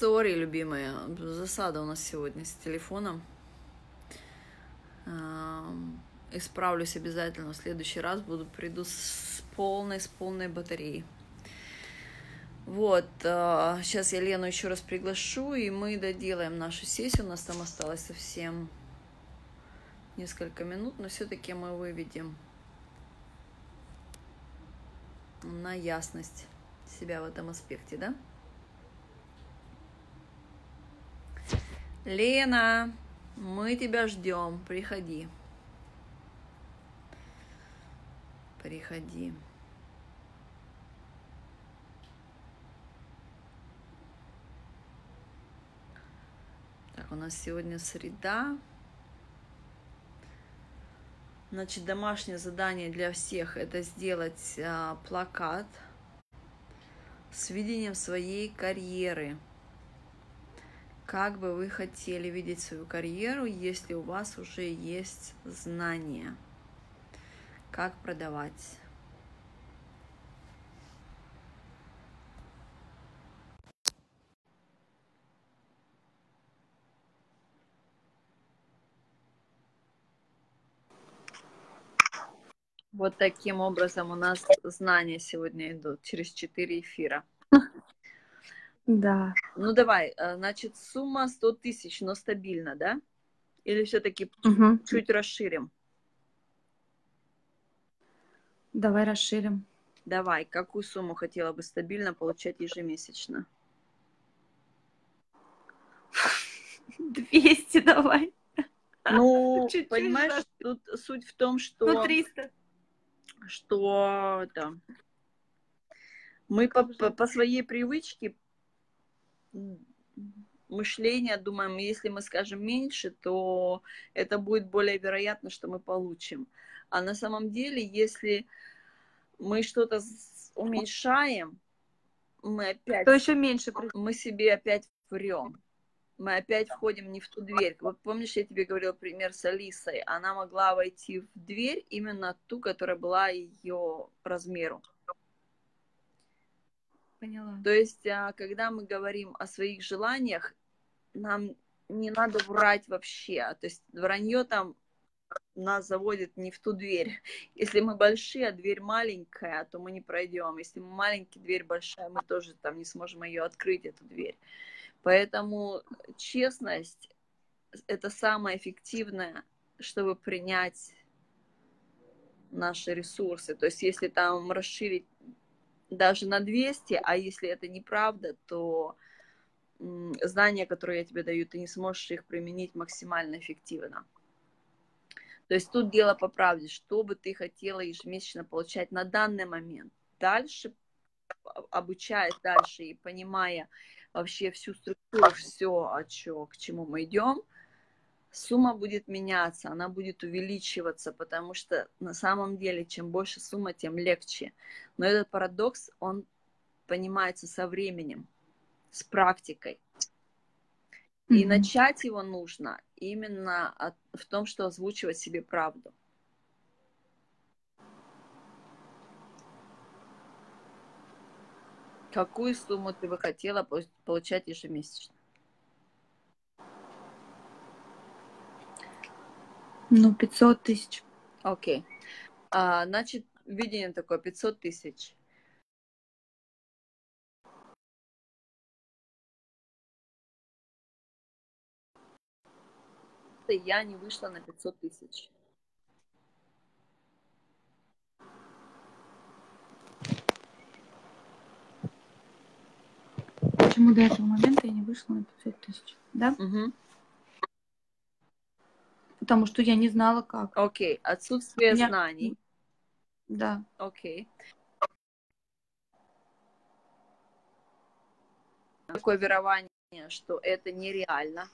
Сори, любимые, засада у нас сегодня с телефоном. Исправлюсь обязательно в следующий раз, буду приду с полной, с полной батареей. Вот, сейчас я Лену еще раз приглашу, и мы доделаем нашу сессию. У нас там осталось совсем несколько минут, но все-таки мы выведем на ясность себя в этом аспекте, да? Лена, мы тебя ждем, приходи. Приходи. Так, у нас сегодня среда. Значит, домашнее задание для всех это сделать а, плакат с видением своей карьеры. Как бы вы хотели видеть свою карьеру, если у вас уже есть знания? Как продавать? Вот таким образом у нас знания сегодня идут через четыре эфира. Да. Ну давай, э, значит, сумма 100 тысяч, но стабильно, да? Или все-таки Угу. чуть расширим? Давай расширим. Давай, какую сумму хотела бы стабильно получать ежемесячно? 200 давай. Ну, Чуть-чуть понимаешь, раз. тут суть в том, что... Ну, 300. что это, мы по, по, по своей привычке мышления думаем, если мы скажем меньше, то это будет более вероятно, что мы получим. А на самом деле, если мы что-то уменьшаем, мы опять, То еще меньше. мы себе опять врем. Мы опять входим не в ту дверь. Вот помнишь, я тебе говорила пример с Алисой. Она могла войти в дверь именно ту, которая была ее размеру. Поняла. То есть, а, когда мы говорим о своих желаниях, нам не надо врать вообще. То есть вранье там нас заводит не в ту дверь. Если мы большие, а дверь маленькая, то мы не пройдем. Если мы маленькие, дверь большая, мы тоже там не сможем ее открыть, эту дверь. Поэтому честность – это самое эффективное, чтобы принять наши ресурсы. То есть если там расширить даже на 200, а если это неправда, то знания, которые я тебе даю, ты не сможешь их применить максимально эффективно. То есть тут дело по правде, что бы ты хотела ежемесячно получать на данный момент. Дальше, а- обучаясь дальше и понимая вообще всю структуру, все, о чё, к чему мы идем, сумма будет меняться, она будет увеличиваться, потому что на самом деле, чем больше сумма, тем легче. Но этот парадокс, он понимается со временем, с практикой. И Мгм. начать его нужно именно от- в том, что озвучивать себе правду. Какую сумму ты бы хотела пол- получать ежемесячно? Ну, 500 тысяч. Окей. А, значит, видение такое 500 тысяч. Я не вышла на 500 тысяч. Почему до этого момента я не вышла на 500 тысяч? Да? Мгм. Потому что я не знала, как. Окей. Отсутствие Я- знаний. Да. Окей. Такое верование, что это нереально.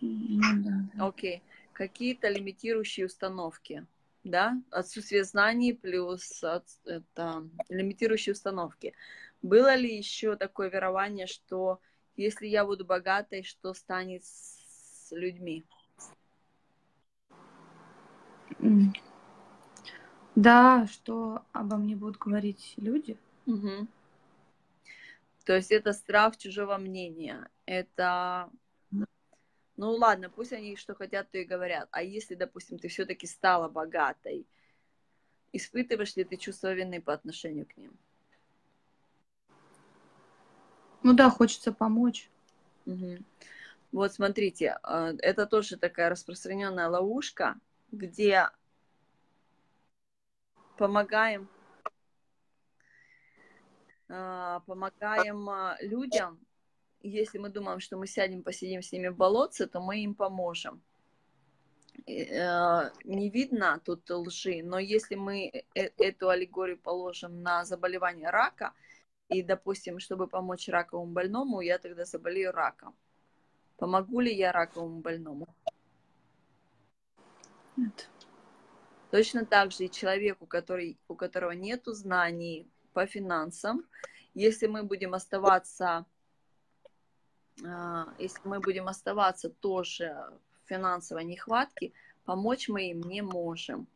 Ну да. да. Окей. Какие-то лимитирующие установки, да? Отсутствие знаний плюс от- это, лимитирующие установки. Было ли еще такое верование, что если я буду богатой, что станет с людьми? Да, что обо мне будут говорить люди. Мгм. То есть это страх чужого мнения. Это... Ну ладно, пусть они что хотят, то и говорят. А если, допустим, ты все-таки стала богатой, испытываешь ли ты чувство вины по отношению к ним? Ну да, хочется помочь. Угу. Вот смотрите, а, это тоже такая распространенная ловушка, где помогаем а, помогаем а, людям, если мы думаем, что мы сядем, посидим с ними в болотце, то мы им поможем. Не видно тут лжи, но если мы э, э, эту аллегорию положим на заболевание рака, и, допустим, чтобы помочь раковому больному, я тогда заболею раком. Помогу ли я раковому больному? Нет. Точно так же и человеку, который, у которого нет знаний по финансам, если мы будем оставаться, а, если мы будем оставаться тоже в финансовой нехватке, помочь мы им не можем.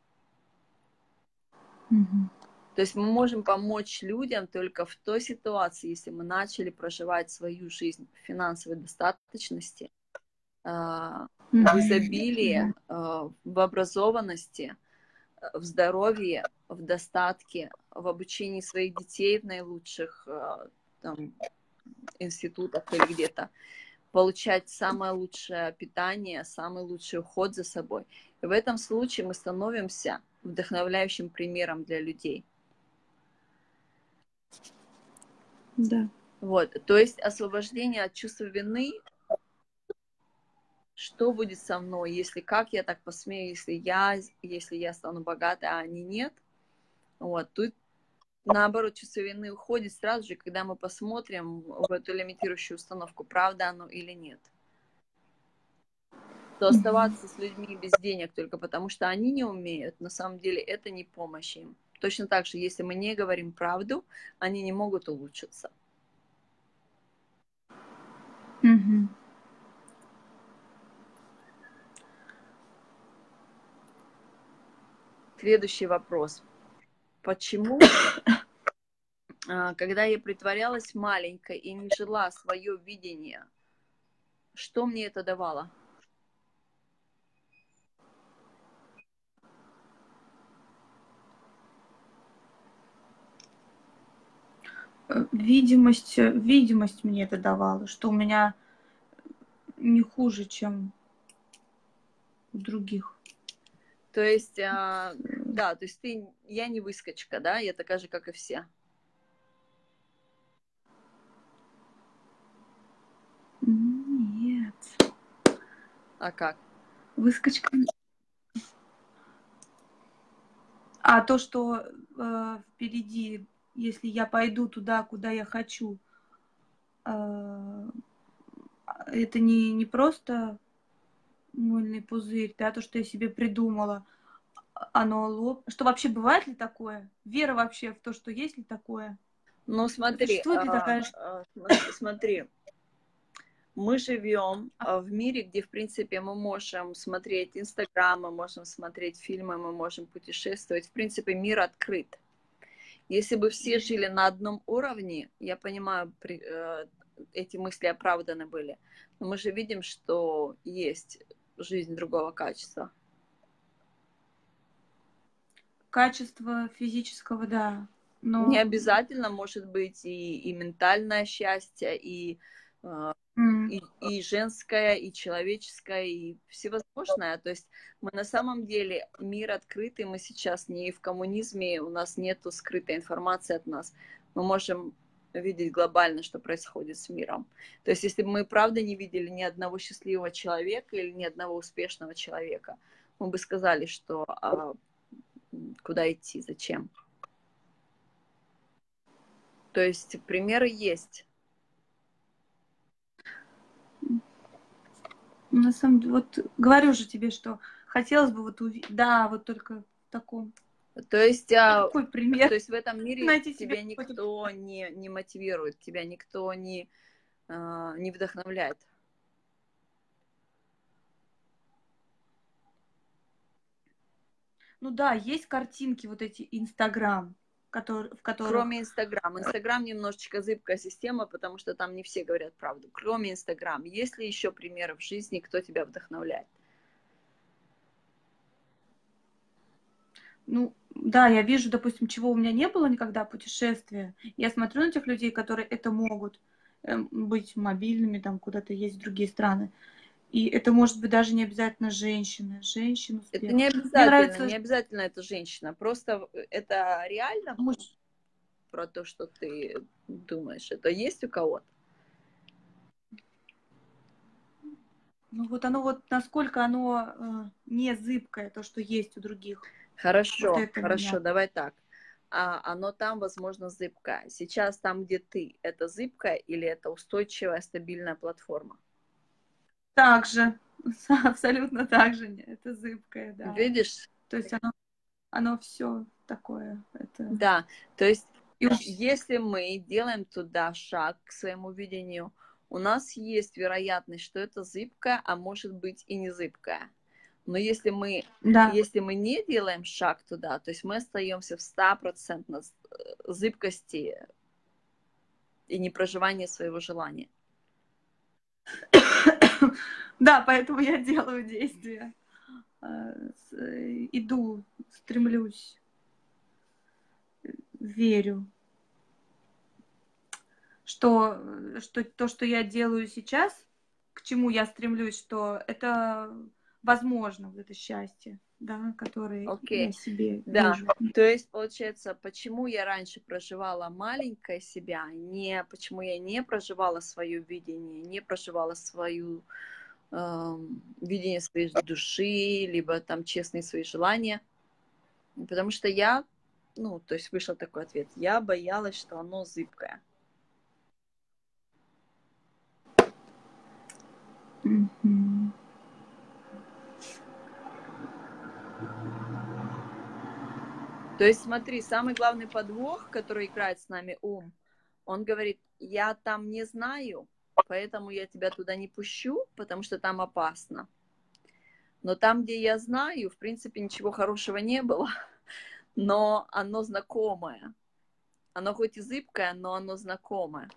Угу. То есть мы можем помочь людям только в той ситуации, если мы начали проживать свою жизнь в финансовой достаточности, а, в изобилии, а, в образованности, в здоровье, в достатке, в обучении своих детей в наилучших а, там, институтах или где-то, получать самое лучшее питание, самый лучший уход за собой. И в этом случае мы становимся вдохновляющим примером для людей. Да. Вот, то есть освобождение от чувства вины, что будет со мной, если как я так посмею, если я, если я стану богатой, а они нет. Вот, тут наоборот, чувство вины уходит сразу же, когда мы посмотрим в эту лимитирующую установку, правда оно или нет. То оставаться с людьми без денег только потому, что они не умеют, на самом деле это не помощь им. Точно так же, если мы не говорим правду, они не могут улучшиться. Угу. Следующий вопрос. Почему, а, когда я притворялась маленькой и не жила свое видение, что мне это давало? Видимость, видимость мне это давало, что у меня не хуже, чем у других. То есть, а, да, то есть ты, я не выскочка, да, я такая же, как и все. Нет. А как? Выскочка. А то, что э, впереди если я пойду туда, куда я хочу, э, это не, не просто мыльный пузырь, да, то, что я себе придумала, оно лоб. Что вообще бывает ли такое? Вера вообще в то, что есть ли такое? Ну, смотри, Существует ли а, такая... а, смотри, мы живем а. в мире, где, в принципе, мы можем смотреть Инстаграм, мы можем смотреть фильмы, мы можем путешествовать. В принципе, мир открыт. Если бы все жили на одном уровне, я понимаю, при, э, эти мысли оправданы были, но мы же видим, что есть жизнь другого качества. Качество физического, да. Но... Не обязательно может быть и, и ментальное счастье, и э, и, и женское, и человеческое, и всевозможное. То есть мы на самом деле мир открытый, мы сейчас не в коммунизме, у нас нету скрытой информации от нас. Мы можем видеть глобально, что происходит с миром. То есть если бы мы правда не видели ни одного счастливого человека или ни одного успешного человека, мы бы сказали, что а, куда идти, зачем. То есть примеры есть. На самом деле, вот говорю же тебе, что хотелось бы вот увидеть, да, вот только в таком. То есть, а, какой пример? То есть в этом мире Найти тебя никто не, не мотивирует, тебя никто не, а, не вдохновляет. Ну да, есть картинки, вот эти Инстаграм, который, в которых... Кроме Инстаграм. Инстаграм немножечко зыбкая система, потому что там не все говорят правду. Кроме Инстаграм. Есть ли еще примеры в жизни, кто тебя вдохновляет? Ну, да, я вижу, допустим, чего у меня не было никогда путешествия. Я смотрю на тех людей, которые это могут эм, быть мобильными, там куда-то есть в другие страны. И это может быть даже не обязательно женщина. Женщина успех. Это не обязательно, нравится... не обязательно это женщина. Просто это реально Муж... про то, что ты думаешь. Это есть у кого-то? Ну вот оно вот, насколько оно э, не зыбкое, то, что есть у других. Хорошо, вот хорошо, меня. давай так. А, оно там, возможно, зыбкое. Сейчас там, где ты, это зыбкая или это устойчивая, стабильная платформа? Так же, абсолютно так же, это зыбкое, да. Видишь? То есть оно, оно все такое. Это... Да, то есть И... если мы делаем туда шаг к своему видению, у нас есть вероятность, что это зыбкое, а может быть и не зыбкое. Но если мы, да. если мы не делаем шаг туда, то есть мы остаемся в стопроцентной э, зыбкости и не проживании своего желания. Да, поэтому я делаю действия. А, иду, стремлюсь, верю, что, что то, что я делаю сейчас, к чему я стремлюсь, что это возможно, вот это счастье, да, которое okay. я себе да. вижу. То есть, получается, почему я раньше проживала маленькое себя, не почему я не проживала свое видение, не проживала свою э, видение своей души, либо там честные свои желания, потому что я, ну, то есть вышел такой ответ, я боялась, что оно зыбкое. Mm-hmm. То есть смотри, самый главный подвох, который играет с нами ум, он говорит, я там не знаю, поэтому я тебя туда не пущу, потому что там опасно. Но там, где я знаю, в принципе, ничего хорошего не было, но оно знакомое. Оно хоть и зыбкое, но оно знакомое.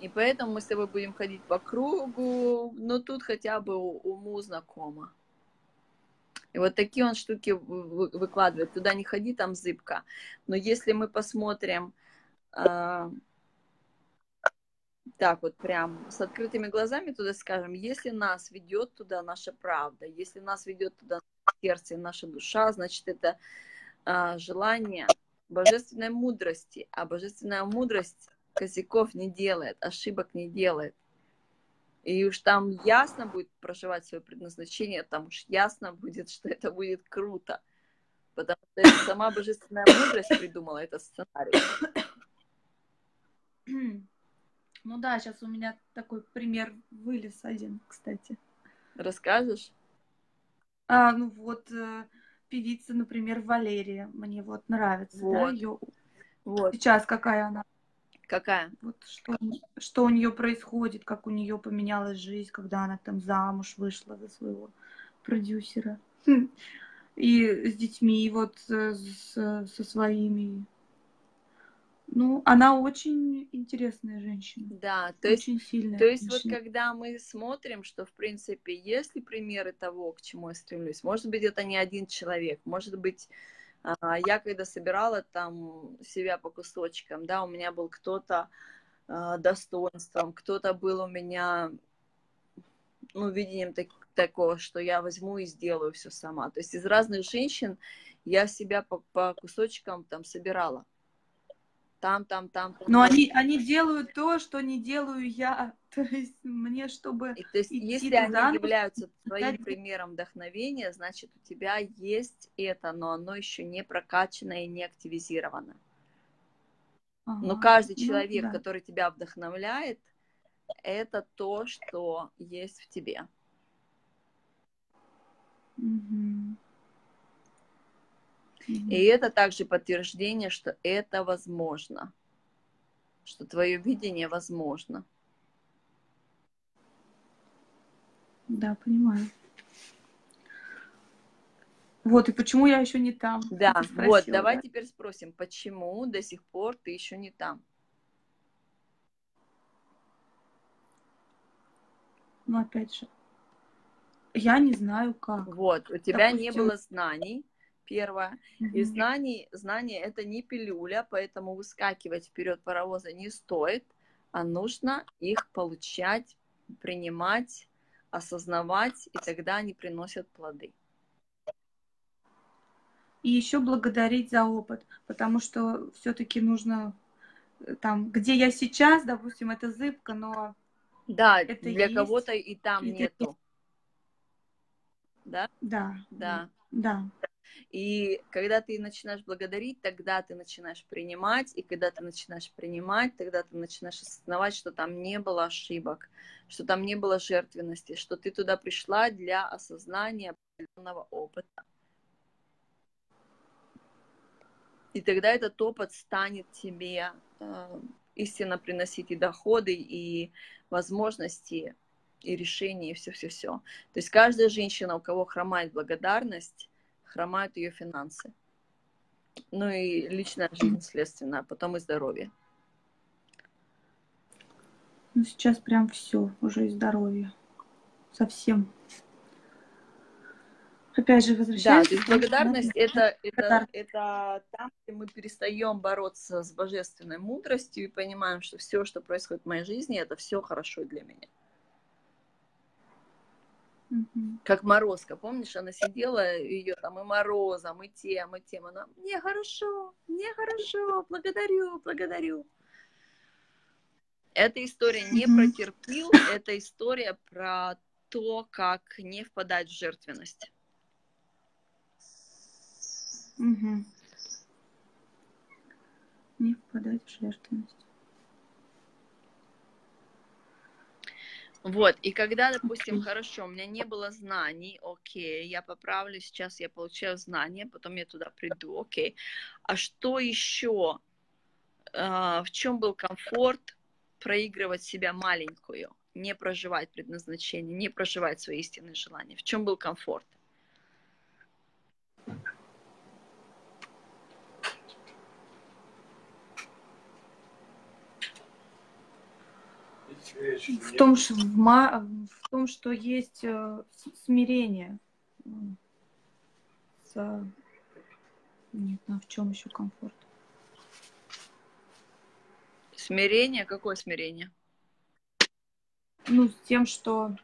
И поэтому мы с тобой будем ходить по кругу, но тут хотя бы уму знакомо. И вот такие он штуки выкладывает. Туда не ходи, там зыбка. Но если мы посмотрим э, так вот прям с открытыми глазами туда скажем, если нас ведет туда наша правда, если нас ведет туда сердце и наша душа, значит это э, желание божественной мудрости. А божественная мудрость косяков не делает, ошибок не делает. И уж там ясно будет проживать свое предназначение, там уж ясно будет, что это будет круто. Потому что это сама божественная мудрость придумала этот сценарий. Ну да, сейчас у меня такой пример вылез один, кстати. Расскажешь? А, ну вот э, певица, например, Валерия, мне вот нравится, вот. да, ее. Вот. Сейчас какая она? Какая? Вот что, что у нее происходит, как у нее поменялась жизнь, когда она там замуж вышла за своего продюсера. Хм. И с детьми, и вот э, с, со своими. Ну, она очень интересная женщина. Да, то очень есть, сильная. То есть женщина. вот когда мы смотрим, что в принципе, есть ли примеры того, к чему я стремлюсь, может быть, это не один человек, может быть, я когда собирала там себя по кусочкам, да, у меня был кто-то а, достоинством, кто-то был у меня, ну, видением так, такого, что я возьму и сделаю все сама. То есть из разных женщин я себя по, по кусочкам там собирала там, там, там. Но они, они делают то, что не делаю я. То есть мне, чтобы И, То есть если туда, они являются твоим примером вдохновения, значит, у тебя есть это, но оно еще не прокачано и не активизировано. Ага. Но каждый ну человек, ну, да. который тебя вдохновляет, это то, что есть в тебе. Угу. И это также подтверждение, что это возможно, что твое видение возможно. Да, понимаю. Вот, и почему я еще не там? Да, спросила, вот, давай да? теперь спросим, почему до сих пор ты еще не там? Ну, опять же, я не знаю как. Вот, у тебя не Допустим- было знаний, первое. И Мгм. знаний, знания это не пилюля, поэтому выскакивать вперед паровоза не стоит, а нужно их получать, принимать, осознавать, и тогда они приносят плоды. И еще благодарить за опыт, потому что все-таки нужно э, там, где я сейчас, допустим, это зыбко, но Да, Это для есть. кого-то и там Это нету. Да, да, да. да. И когда ты начинаешь благодарить, тогда ты начинаешь принимать, и когда ты начинаешь принимать, тогда ты начинаешь осознавать, что там не было ошибок, что там не было жертвенности, что ты туда пришла для осознания определенного опыта. И тогда этот опыт станет тебе э, истинно приносить и доходы, и возможности, и решения, и все-все-все. То есть каждая женщина, у кого хромает благодарность, хромают ее финансы. Ну и личная жизнь, следственно, а потом и здоровье. Ну, сейчас прям все, уже и здоровье. Совсем. Опять же, Да, то есть благодарность это, это, Благодарность. это там, где мы перестаем бороться с божественной мудростью и понимаем, что все, что происходит в моей жизни, это все хорошо для меня. Как Морозко, помнишь, она сидела, ее там и Морозом, и тем, и тем. Она, мне хорошо, мне хорошо, благодарю, благодарю. Эта история не про терпил, это история про то, как не впадать в жертвенность. Мгм. Не впадать в жертвенность. Вот, и когда, допустим, хорошо, у меня не было знаний, окей, я поправлю, сейчас я получаю знания, потом я туда приду, окей. А что еще, а, в чем был комфорт проигрывать себя маленькую, не проживать предназначение, не проживать свои истинные желания? В чем был комфорт? В том, что, в, ма- в том, что есть э, смирение. С- Нет, ну а в чем еще комфорт? Смирение? Какое смирение? Ну, с тем, что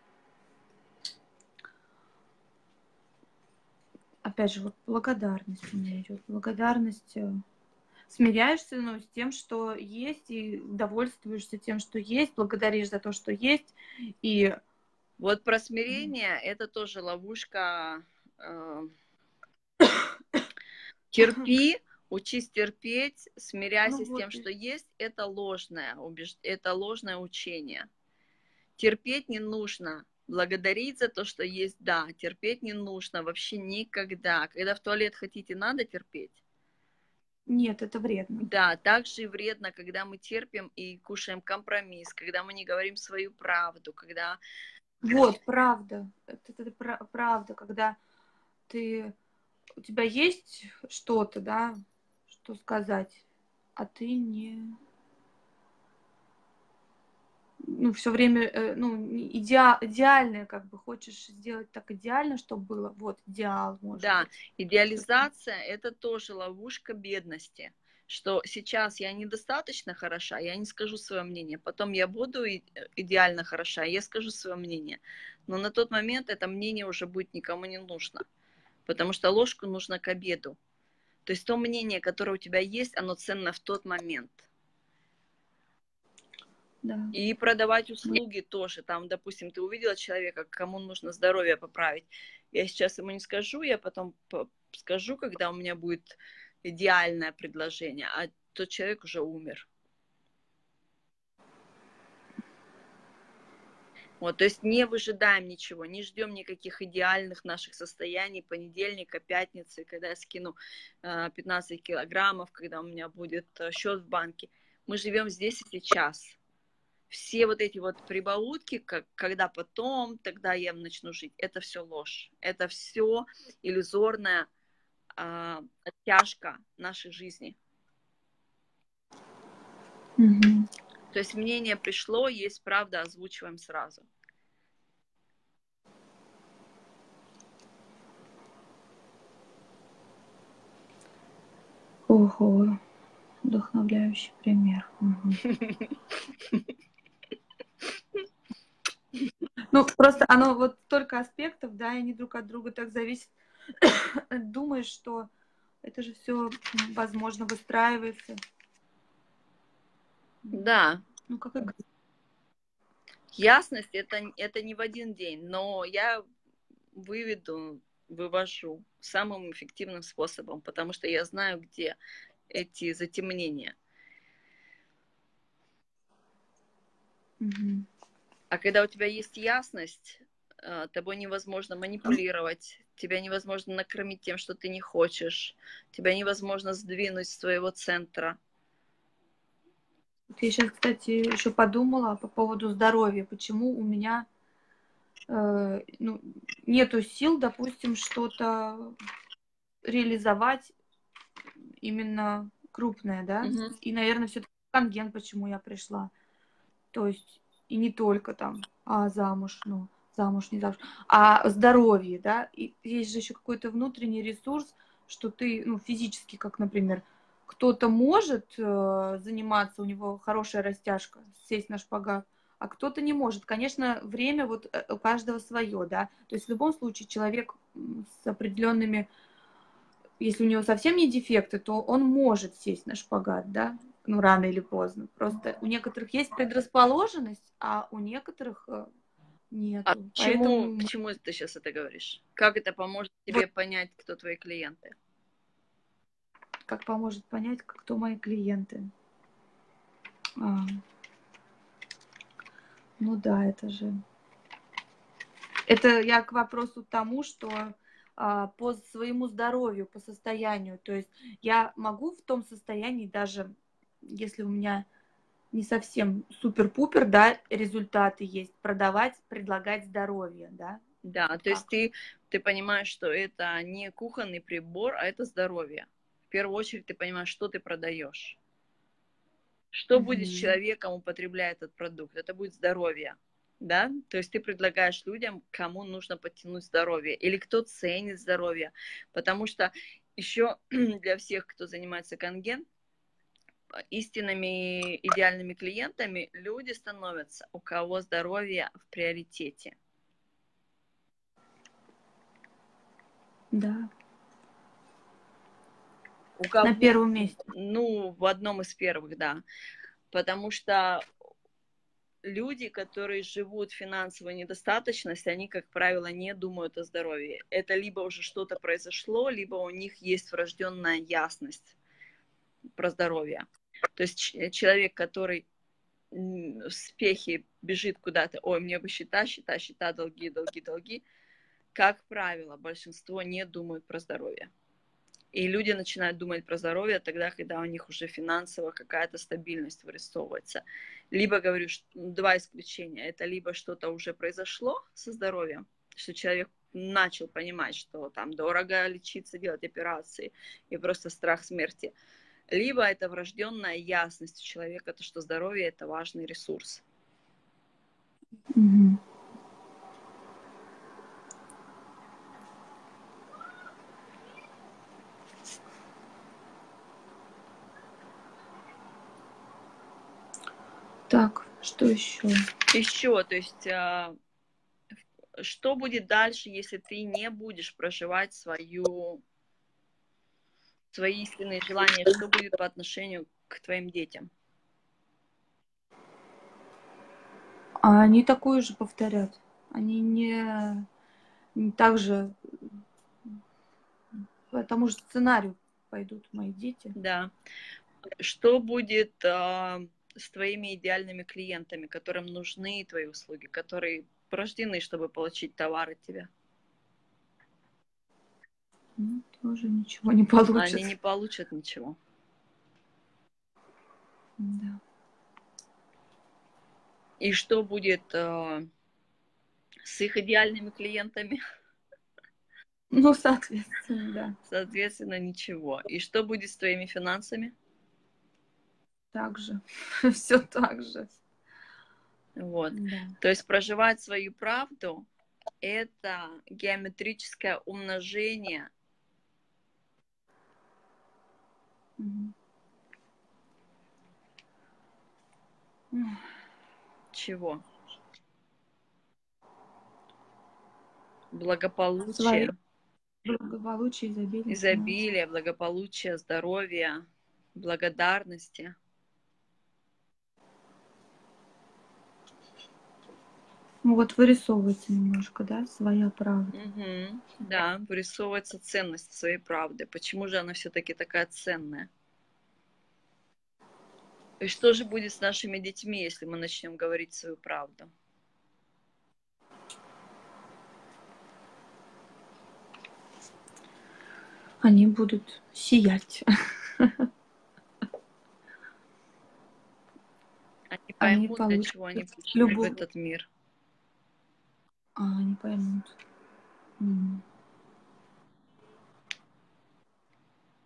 опять же, вот благодарность у меня идет. Благодарность. Смиряешься, ну, с тем, что есть, и довольствуешься тем, что есть, благодаришь за то, что есть, и Вот про смирение это тоже ловушка. э, Терпи, учись терпеть, смиряйся Ну с вот тем, и- что есть. Это ложное убеж... это ложное учение. Терпеть не нужно. Благодарить за то, что есть, да. Терпеть не нужно вообще никогда. Когда в туалет хотите, надо терпеть. Нет, это вредно. Да, также и вредно, когда мы терпим и кушаем компромисс, когда мы не говорим свою правду, когда Вот, правда. Это, это пра- правда, когда ты у тебя есть что-то, да, что сказать, а ты не ну, все время, э, ну, идеа- идеальное, как бы, хочешь сделать так идеально, чтобы было, вот, идеал, может Да, быть. идеализация – это тоже ловушка бедности, что сейчас я недостаточно хороша, я не скажу свое мнение, потом я буду э, идеально хороша, я скажу свое мнение, но на тот момент это мнение уже будет никому не нужно, потому что ложку нужно к обеду. То есть то мнение, которое у тебя есть, оно ценно в тот момент. Да. И продавать услуги тоже. Там, допустим, ты увидела человека, кому нужно здоровье поправить. Я сейчас ему не скажу, я потом по- скажу, когда у меня будет идеальное предложение, а тот человек уже умер. Вот, то есть не выжидаем ничего, не ждем никаких идеальных наших состояний понедельника, пятницы, когда я скину э, 15 килограммов, когда у меня будет э, счет в банке. Мы живем здесь и сейчас все вот эти вот прибаутки, как, когда потом, тогда я начну жить, это все ложь. Это все иллюзорная а, оттяжка нашей жизни. Мгм. То есть мнение пришло, есть правда, озвучиваем сразу. Ого, вдохновляющий пример. Мгм. Ну, просто оно вот столько аспектов, да, и они друг от друга так зависят. Думаешь, что это же все, возможно, выстраивается. Да, Ну, как ясность это, это не в один день, но я выведу, вывожу самым эффективным способом, потому что я знаю, где эти затемнения. А когда у тебя есть ясность, э, тобой невозможно манипулировать, тебя невозможно накормить тем, что ты не хочешь, тебя невозможно сдвинуть с твоего центра. Я сейчас, кстати, еще подумала по поводу здоровья. Почему у меня э, ну, нету сил, допустим, что-то реализовать именно крупное, да? Мгм. И, наверное, все-таки конген, почему я пришла. То есть и не только там, а замуж, ну, замуж, не замуж, а здоровье, да? И есть же еще какой-то внутренний ресурс, что ты, ну, физически, как, например, кто-то может э, заниматься, у него хорошая растяжка, сесть на шпагат, а кто-то не может. Конечно, время вот э, у каждого свое, да. То есть в любом случае человек с определенными, если у него совсем не дефекты, то он может сесть на шпагат, да, ну, рано или поздно. Просто у некоторых есть предрасположенность, а у некоторых э, нету. А к чему, Поэтому к чему ты сейчас это говоришь? Как это поможет тебе понять, кто твои клиенты? как поможет понять, кто мои клиенты? А, ну да, это же. Это я к вопросу тому, что а, по своему здоровью, по состоянию. То есть я могу в том состоянии, даже если у меня не совсем супер-пупер, да, результаты есть, продавать, предлагать здоровье, да. Да, то Как? есть ты, ты понимаешь, что это не кухонный прибор, а это здоровье. В первую очередь ты понимаешь, что ты продаешь. Что будет с человеком, употребляя этот продукт? Это будет здоровье. Да? То есть ты предлагаешь людям, кому нужно подтянуть здоровье, или кто ценит здоровье. Потому что еще для всех, кто занимается конген, истинными идеальными клиентами люди становятся, у кого здоровье в приоритете. Да, У кого, на первом месте. ну, в одном из первых, да. Потому что люди, которые живут в финансовой недостаточности, они, как правило, не думают о здоровье. Это либо уже что-то произошло, либо у них есть врожденная ясность про здоровье. То есть ч- человек, который в спехе бежит куда-то, ой, мне бы счета, счета, счета, долги, долги, долги, как правило, большинство не думают про здоровье. И люди начинают думать про здоровье тогда, когда у них уже финансово какая-то стабильность вырисовывается. Либо, говорю, ш- два исключения. Это либо что-то уже произошло со здоровьем, что человек начал понимать, что там дорого лечиться, делать операции и просто страх смерти. Либо это врожденная ясность у человека, то, что здоровье это важный ресурс. Так, что еще? Еще, то есть, а, что будет дальше, если ты не будешь проживать свою, свои истинные желания? Что будет по отношению к твоим детям? А они такое же повторят. Они не, не так же по тому же сценарию пойдут мои дети. Да. Что будет а, с твоими идеальными клиентами, которым нужны твои услуги, которые рождены, чтобы получить товар от тебя? Ну, тоже ничего не получится. Они не получат ничего. Да. И что будет э, с их идеальными клиентами? Ну, соответственно, да. Соответственно, ничего. И что будет с твоими финансами? Так же. Все так же. Вот. Да. То есть проживать свою правду – это геометрическое умножение Чего? Благополучия, Своё Благополучие, изобилие. финансы. изобилия, благополучия, здоровья, благодарности. Ну вот вырисовывается немножко, да, своя правда. Мгм. Да, вырисовывается ценность своей правды. Почему же она все-таки такая ценная? И что же будет с нашими детьми, если мы начнем говорить свою правду? Они будут сиять. Они Они поймут, для получат чего они пришли в этот мир. А, они поймут. М.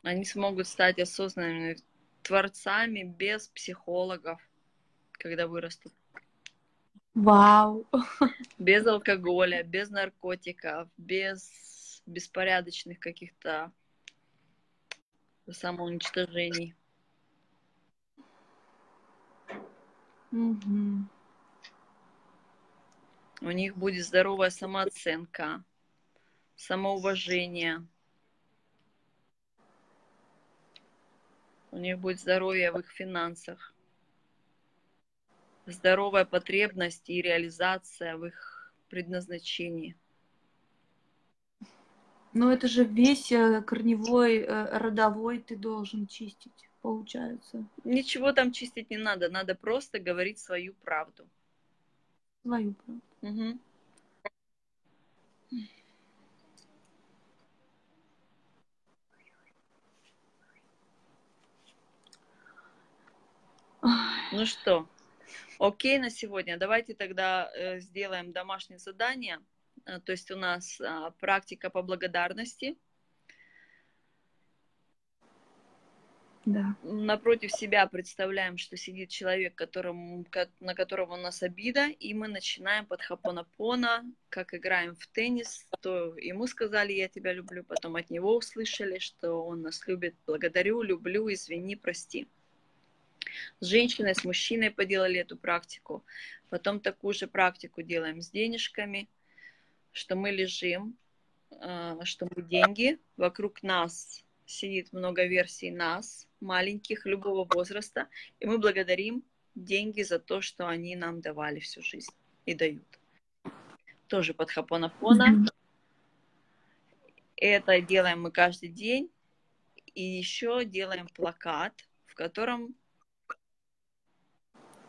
Они смогут стать осознанными творцами без психологов, когда вырастут. Вау. Без алкоголя, без наркотиков, без беспорядочных каких-то самоуничтожений. Мгм. У них будет здоровая самооценка, самоуважение. У них будет здоровье в их финансах. Здоровая потребность и реализация в их предназначении. Ну это же весь э, корневой, э, родовой ты должен чистить, получается. Ничего там чистить не надо, надо просто говорить свою правду. Свою правду. Ай, Ну что, окей на сегодня. Давайте тогда э, сделаем домашнее задание. Э, То есть у нас а, практика по благодарности. Да. Напротив себя представляем, что сидит человек, которому, ко- на которого у нас обида, и мы начинаем под хапонапона, как играем в теннис, то ему сказали «я тебя люблю», потом от него услышали, что он нас любит, благодарю, люблю, извини, прости. С женщиной, с мужчиной поделали эту практику. Потом такую же практику делаем с денежками, что мы лежим, э, что мы деньги, вокруг нас сидит много версий нас, маленьких, любого возраста, и мы благодарим деньги за то, что они нам давали всю жизнь и дают. Тоже под хапонапона. Мгм. Это делаем мы каждый день. И еще делаем плакат, в котором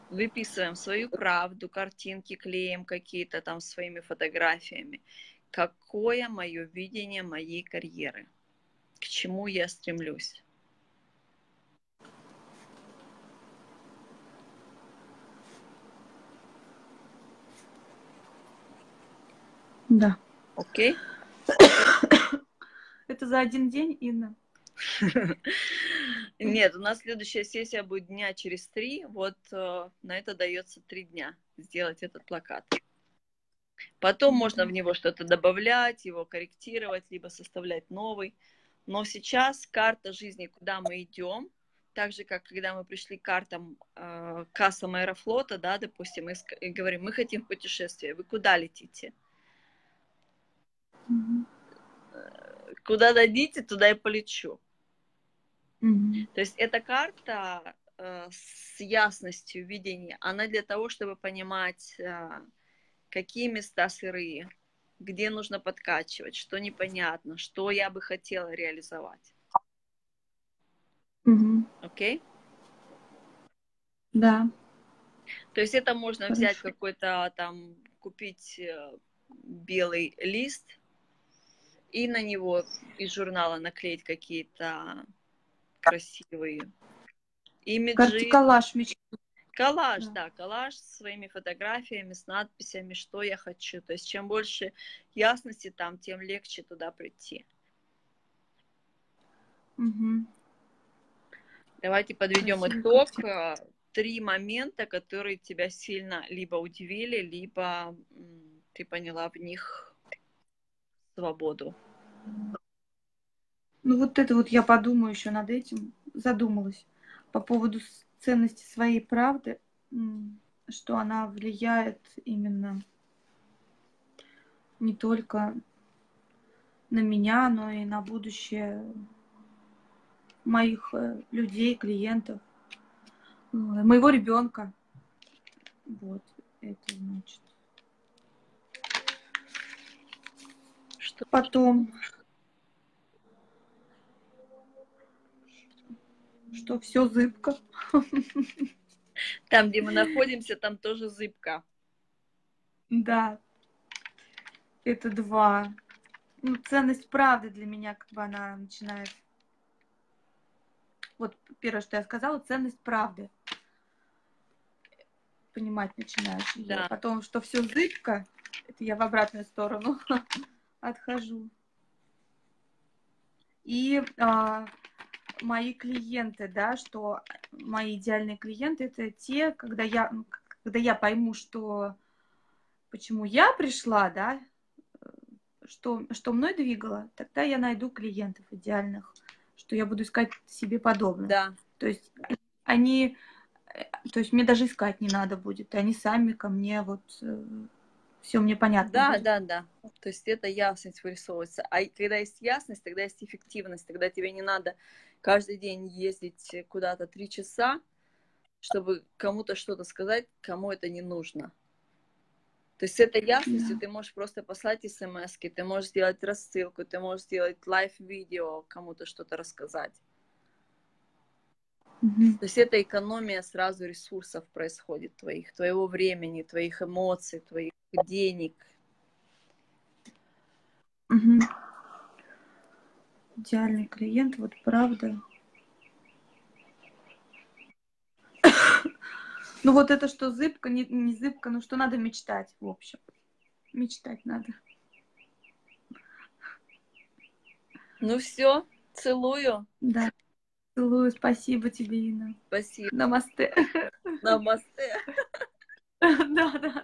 выписываем свою правду, картинки клеим какие-то там своими фотографиями. Какое мое видение моей карьеры? К чему я стремлюсь? Да. Окей? Это за один день, Инна? Нет, у нас следующая сессия будет дня через три. Вот э, на это дается три дня сделать этот плакат. Потом можно в него что-то добавлять, его корректировать, либо составлять новый. Но сейчас карта жизни, куда мы идем, так же, как когда мы пришли к картам э, кассам Аэрофлота, да, допустим, и, и говорим, мы хотим в путешествие, вы куда летите? Мгм. Куда дадите, туда и полечу. Мгм. То есть эта карта э, с ясностью видения, она для того, чтобы понимать, э, какие места сырые, где нужно подкачивать, что непонятно, что я бы хотела реализовать. Окей? Да. То есть это можно взять Хорошо. какой-то там, купить э, белый лист и на него из журнала наклеить какие-то красивые имиджи, Карти-коллаж мечты. Коллаж, Да. да, коллаж с своими фотографиями, с надписями, что я хочу. То есть чем больше ясности там, тем легче туда прийти. Мгм. Давайте подведем итог. Э, Три момента, которые тебя сильно либо удивили, либо ты поняла в них свободу. Ну вот это вот я подумаю еще над этим, задумалась по поводу ценности своей правды, что она влияет именно не только на меня, но и на будущее моих э, людей, клиентов, э, моего ребенка. Вот это значит. Что Потом, что все зыбко. там, где мы находимся, там тоже зыбко. Да, это два. Ну, ценность правды для меня, как бы она начинает. Вот первое, что я сказала, ценность правды. Понимать начинаешь. Да. Потом, что все зыбко, это я в обратную сторону отхожу. И а, мои клиенты, да, что мои идеальные клиенты это те, когда я, когда я пойму, что почему я пришла, да, э, что, что мной двигало, тогда я найду клиентов идеальных, что я буду искать себе подобных. Да, То есть они, э, то есть мне даже искать не надо будет, они сами ко мне вот все мне понятно. да, будет. да, да. То есть это ясность вырисовывается. А когда есть ясность, тогда есть эффективность. Тогда тебе не надо каждый день ездить куда-то три часа, чтобы кому-то что-то сказать, кому это не нужно. То есть с этой ясностью Да. ты можешь просто послать смс ты можешь сделать рассылку, ты можешь сделать лайв-видео, кому-то что-то рассказать. Мгм. То есть это экономия сразу ресурсов происходит твоих, твоего времени, твоих эмоций, твоих денег. Мгм. Идеальный клиент, вот правда. Ну вот это что зыбка, не, не зыбка, ну что надо мечтать, в общем. Мечтать надо. Ну все, целую. Да. Целую, спасибо тебе, Инна. Спасибо. Намасте. Намасте. Да, да.